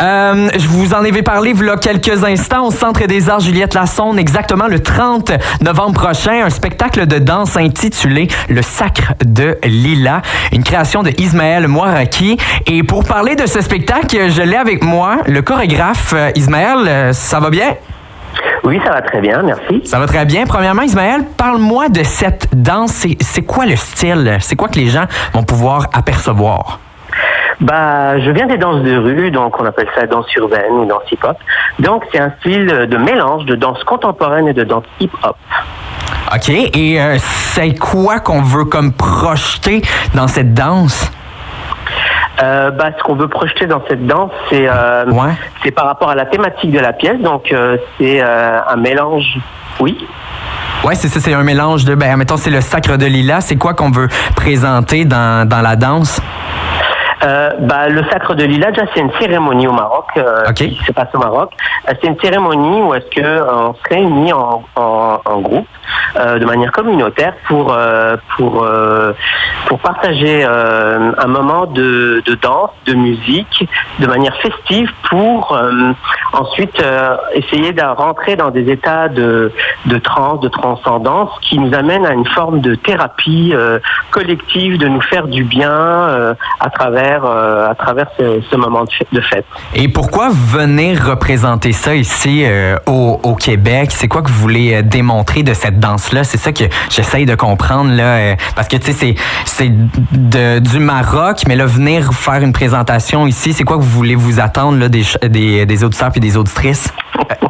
Euh, je vous en avais parlé il y a quelques instants au Centre des Arts Juliette Lassonde, exactement le 30 novembre prochain, un spectacle de danse intitulé Le Sacre de Lila, une création de Ismaël Moiraki. Et pour parler de ce spectacle, je l'ai avec moi, le chorégraphe euh, Ismaël. euh, Ça va bien? Oui, ça va très bien, merci. Ça va très bien. Premièrement, Ismaël, parle-moi de cette danse. C'est- C'est quoi le style? C'est quoi que les gens vont pouvoir apercevoir? Bah, je viens des danses de rue, donc on appelle ça danse urbaine ou danse hip-hop. Donc c'est un style de mélange de danse contemporaine et de danse hip-hop. OK. Et euh, c'est quoi qu'on veut comme projeter dans cette danse? Euh, bah, ce qu'on veut projeter dans cette danse, c'est euh, Ouais. c'est par rapport à la thématique de la pièce. Donc euh, c'est un mélange. Oui. Ouais, c'est ça, c'est un mélange de, ben, mettons, c'est le sacre de Lila. C'est quoi qu'on veut présenter dans, dans la danse? Euh, bah, le sacre de Lila, déjà, c'est une cérémonie au Maroc, euh, qui se passe au Maroc. Euh, c'est une cérémonie où est-ce que euh, on se réunit en, en, en groupe, euh, de manière communautaire, pour pour pour partager un moment de, de danse, de musique, de manière festive, pour ensuite euh, essayer de rentrer dans des états de de transe, de transcendance, qui nous amènent à une forme de thérapie euh, collective, de nous faire du bien euh, à travers à travers ce, moment de fête-. Et pourquoi venir représenter ça ici au, au Québec? C'est quoi que vous voulez démontrer de cette danse-là? C'est ça que j'essaye de comprendre, là. parce que, tu sais, c'est, du Maroc, mais là, venir faire une présentation ici, c'est quoi que vous voulez vous attendre, là, des, des, des auditeurs puis des auditrices?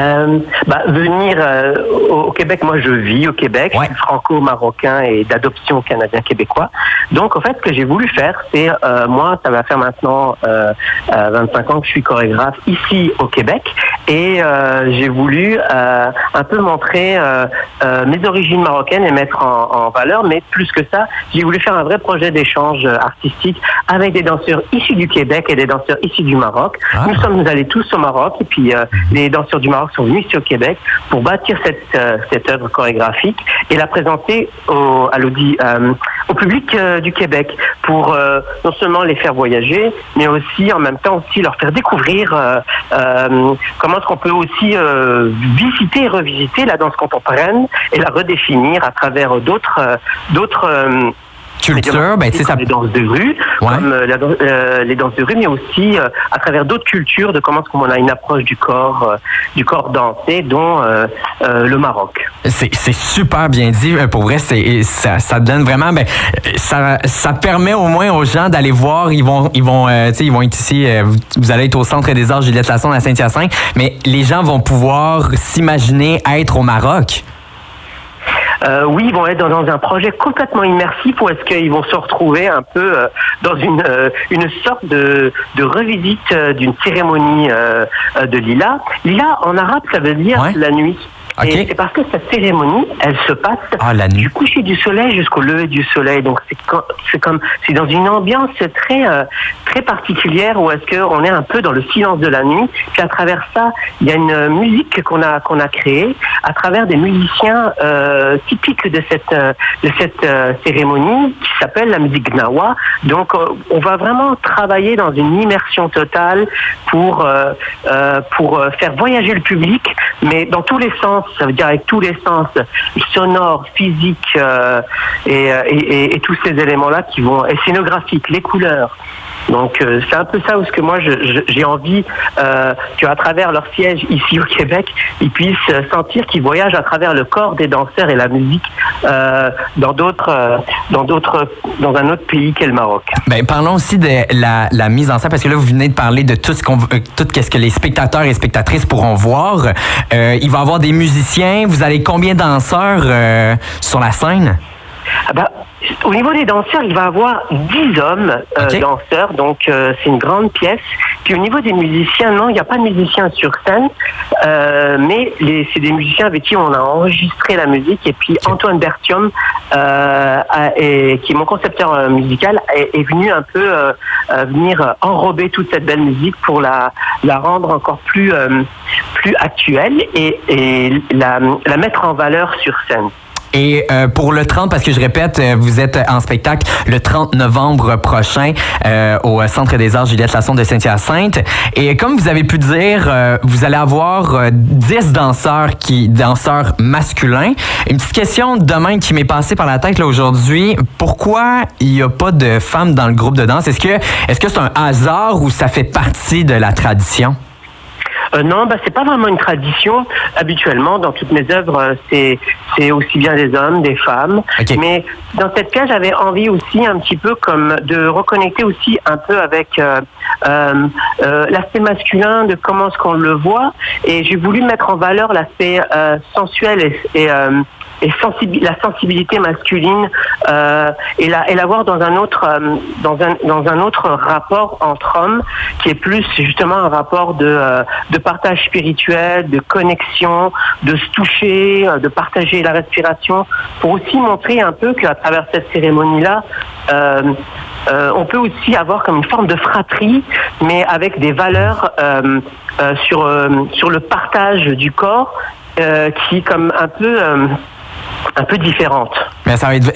Euh, bah, venir euh, au, Québec, moi je vis au Québec, Ouais. je suis franco-marocain et d'adoption canadien-québécois. Donc en fait, ce que j'ai voulu faire, c'est euh, moi, ça va faire maintenant euh, euh, 25 ans que je suis chorégraphe ici au Québec et j'ai voulu un peu montrer mes origines marocaines et mettre en, en valeur, mais plus que ça, j'ai voulu faire un vrai projet d'échange artistique avec des danseurs issus du Québec et des danseurs issus du Maroc. Ah. Nous sommes allés tous au Maroc et puis euh, les danseurs du Maroc sont venus au Québec pour bâtir cette, euh, cette œuvre chorégraphique et la présenter au, euh, au public euh, du Québec pour non seulement les faire voyager, mais aussi en même temps aussi leur faire découvrir comment est-ce qu'on peut aussi visiter et revisiter la danse contemporaine et la redéfinir à travers d'autres d'autres Culture, ben, sais, ça. les danses de rue, Ouais. comme euh, la euh, les danses de rue, mais aussi euh, à travers d'autres cultures, de comment est-ce qu'on a une approche du corps, du corps dansé, dont le Maroc. C'est c'est super bien dit. Pour vrai, c'est ça, ça donne vraiment. Ben, ça, ça permet au moins aux gens d'aller voir. Ils vont, ils vont, ils vont être ici. vous, allez être au centre des arts Juliette Lassonde à Saint-Hyacinthe, mais les gens vont pouvoir s'imaginer être au Maroc. Euh, oui, ils vont être dans, un projet complètement immersif où est-ce qu'ils vont se retrouver un peu euh, dans une, euh, une sorte de, de revisite d'une cérémonie de Lila. Lila, en arabe, ça veut dire Ouais. la nuit. C'est parce que cette cérémonie, elle se passe Ah, la du coucher du soleil jusqu'au lever du soleil. Donc c'est comme c'est dans une ambiance très euh, très particulière où est-ce que on est un peu dans le silence de la nuit. Puis à travers ça, il y a une musique qu'on a qu'on a créée à travers des musiciens euh, typiques de cette euh, de cette euh, cérémonie qui s'appelle la musique gnawa. Donc on va vraiment travailler dans une immersion totale pour pour faire voyager le public, mais dans tous les sens. Ça veut dire avec tous les sens sonores, physiques euh, et, euh, et- et tous ces éléments-là qui vont et scénographiques, les couleurs. Donc euh, c'est un peu ça où ce que moi j'ai envie euh, qu'à travers leur siège ici au Québec, ils puissent sentir qu'ils voyagent à travers le corps des danseurs et la musique euh, dans d'autres euh, dans d'autres dans un autre pays qu'est le Maroc. Ben, parlons aussi de la, mise en scène, parce que là, vous venez de parler de tout ce qu'on, tout ce que les spectateurs et spectatrices pourront voir. Il va y avoir des musiciens. Vous avez combien de danseurs sur la scène? Ah bah, au niveau des danseurs, il va y avoir 10 hommes euh, danseurs, donc euh, c'est une grande pièce. Puis au niveau des musiciens, non, il n'y a pas de musiciens sur scène, euh, mais c'est des musiciens avec qui on a enregistré la musique. Et puis Antoine Bertium, a- qui est mon concepteur musical, est, est venu un peu venir enrober toute cette belle musique pour la, la rendre encore plus, plus actuelle et, et la, la mettre en valeur sur scène. Et euh, pour le 30, parce que je répète, euh, vous êtes en spectacle le 30 novembre prochain euh, au Centre des Arts Juliette Lasson de Saint-Hyacinthe. Et comme vous avez pu dire, vous allez avoir 10 danseurs qui danseurs masculins. Une petite question demain qui m'est passée par la tête aujourd'hui. Pourquoi il n'y a pas de femmes dans le groupe de danse? Est-ce que est-ce que c'est un hasard ou ça fait partie de la tradition? Euh, non, bah c'est pas vraiment une tradition. Habituellement, dans toutes mes œuvres, euh, c'est c'est aussi bien des hommes, des femmes. Mais dans cette cas, j'avais envie aussi un petit peu comme de reconnecter aussi un peu avec euh, euh, euh l'aspect masculin, de comment est-ce qu'on le voit. Et j'ai voulu mettre en valeur l'aspect sensuel et, et et la sensibilité masculine euh, et la et l'avoir dans un autre euh, dans un dans un autre rapport entre hommes qui est plus justement un rapport de euh, de partage spirituel, de connexion, de se toucher, de partager la respiration pour aussi montrer un peu qu'à travers cette cérémonie là on peut aussi avoir comme une forme de fratrie, mais avec des valeurs sur sur le partage du corps, qui comme un peu un peu différente. Mais ça va être,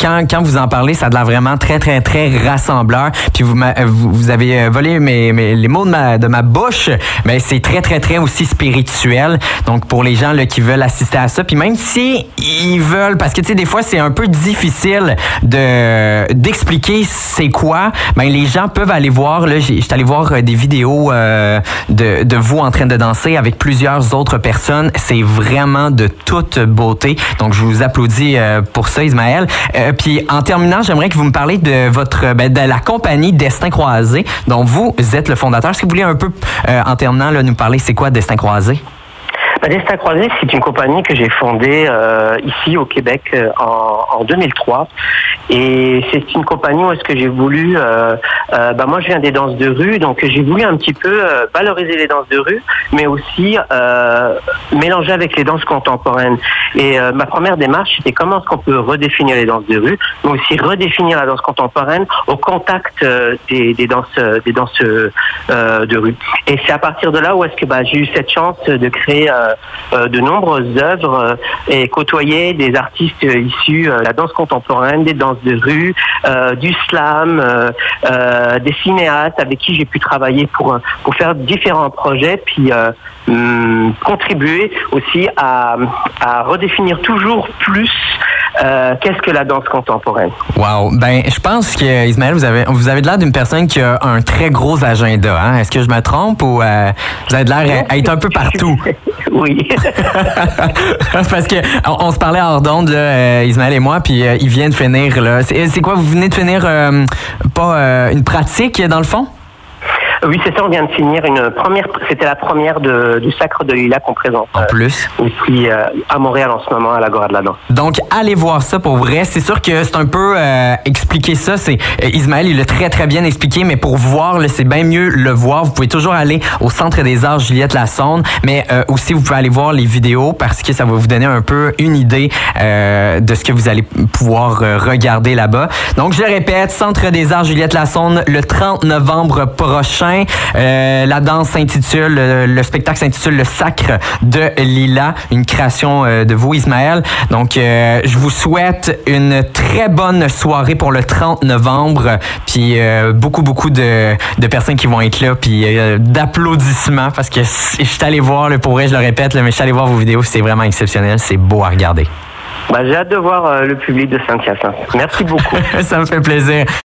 quand, quand vous en parlez, ça a vraiment très, très, très rassembleur. Puis vous, vous, avez euh, volé mes, mes, les mots de ma, de ma bouche, mais c'est très, très, très aussi spirituel. Donc, pour les gens là, qui veulent assister à ça, puis même si ils veulent, parce que, tu sais, des fois, c'est un peu difficile de d'expliquer c'est quoi, ben les gens peuvent aller voir, là, j'étais allé voir euh, des vidéos euh, de, de vous en train de danser avec plusieurs autres personnes. C'est vraiment de toute beauté. Donc, je vous applaudis euh, pour ça, Ismaël. Euh, puis en terminant, j'aimerais que vous me parliez de votre ben, de la compagnie Destin Croisé, dont vous êtes le fondateur. Est-ce que vous voulez un peu, euh, en terminant, nous parler c'est quoi Destin Croisé? Destin Croisé, c'est une compagnie que j'ai fondée euh, ici au Québec euh, en, en, 2003. Et c'est une compagnie où est-ce que j'ai voulu... Euh, euh, bah moi, je viens des danses de rue, donc j'ai voulu un petit peu euh, valoriser les danses de rue, mais aussi mélanger avec les danses contemporaines. Et ma première démarche, c'était comment est-ce qu'on peut redéfinir les danses de rue, mais aussi redéfinir la danse contemporaine au contact des, des, danses, des danses de rue. Et c'est à partir de là où est-ce que bah, j'ai eu cette chance de créer euh, de nombreuses œuvres euh, et côtoyer des artistes issus de la danse contemporaine, des danses de rue, euh, du slam, des cinéastes avec qui j'ai pu travailler pour pour faire différents projets, puis hum, contribuer aussi à, à redéfinir toujours plus euh, qu'est-ce que la danse contemporaine. Wow. Ben, je pense que Ismaël, vous avez vous avez l'air d'une personne qui a un très gros agenda. Hein? Est-ce que je me trompe ou euh, vous avez l'air à être un peu partout? oui. Parce que on, se parlait hors d'onde, euh, Ismaël et moi, puis il vient de finir. Là. C'est, quoi? Vous venez de finir pas une pratique dans le fond? Oui, c'est ça. On vient de finir une première. C'était la première de, du Sacre de Lila qu'on présente. En plus. Euh, aussi euh, à Montréal en ce moment, à l'Agora de la Danse. Donc, allez voir ça pour vrai. C'est sûr que c'est un peu euh, expliquer ça. C'est Ismaël, il l'a très très bien expliqué, mais pour voir, c'est bien mieux le voir. Vous pouvez toujours aller au Centre des Arts Juliette Lassonde, mais aussi vous pouvez aller voir les vidéos parce que ça va vous donner un peu une idée de ce que vous allez pouvoir regarder là-bas. Donc, je répète, Centre des Arts Juliette Lassonde le 30 novembre prochain. Euh, la danse s'intitule, le, spectacle s'intitule Le Sacre de Lila, une création euh, de vous, Ismaël. Donc, euh, je vous souhaite une très bonne soirée pour le 30 novembre, puis beaucoup, beaucoup de, personnes qui vont être là, puis d'applaudissements, parce que je suis allé voir, le pour vrai, je le répète, mais je suis allé voir vos vidéos, c'est vraiment exceptionnel, c'est beau à regarder. Bah, j'ai hâte de voir le public de Saint-Hyacinthe. Merci beaucoup. Ça me fait plaisir.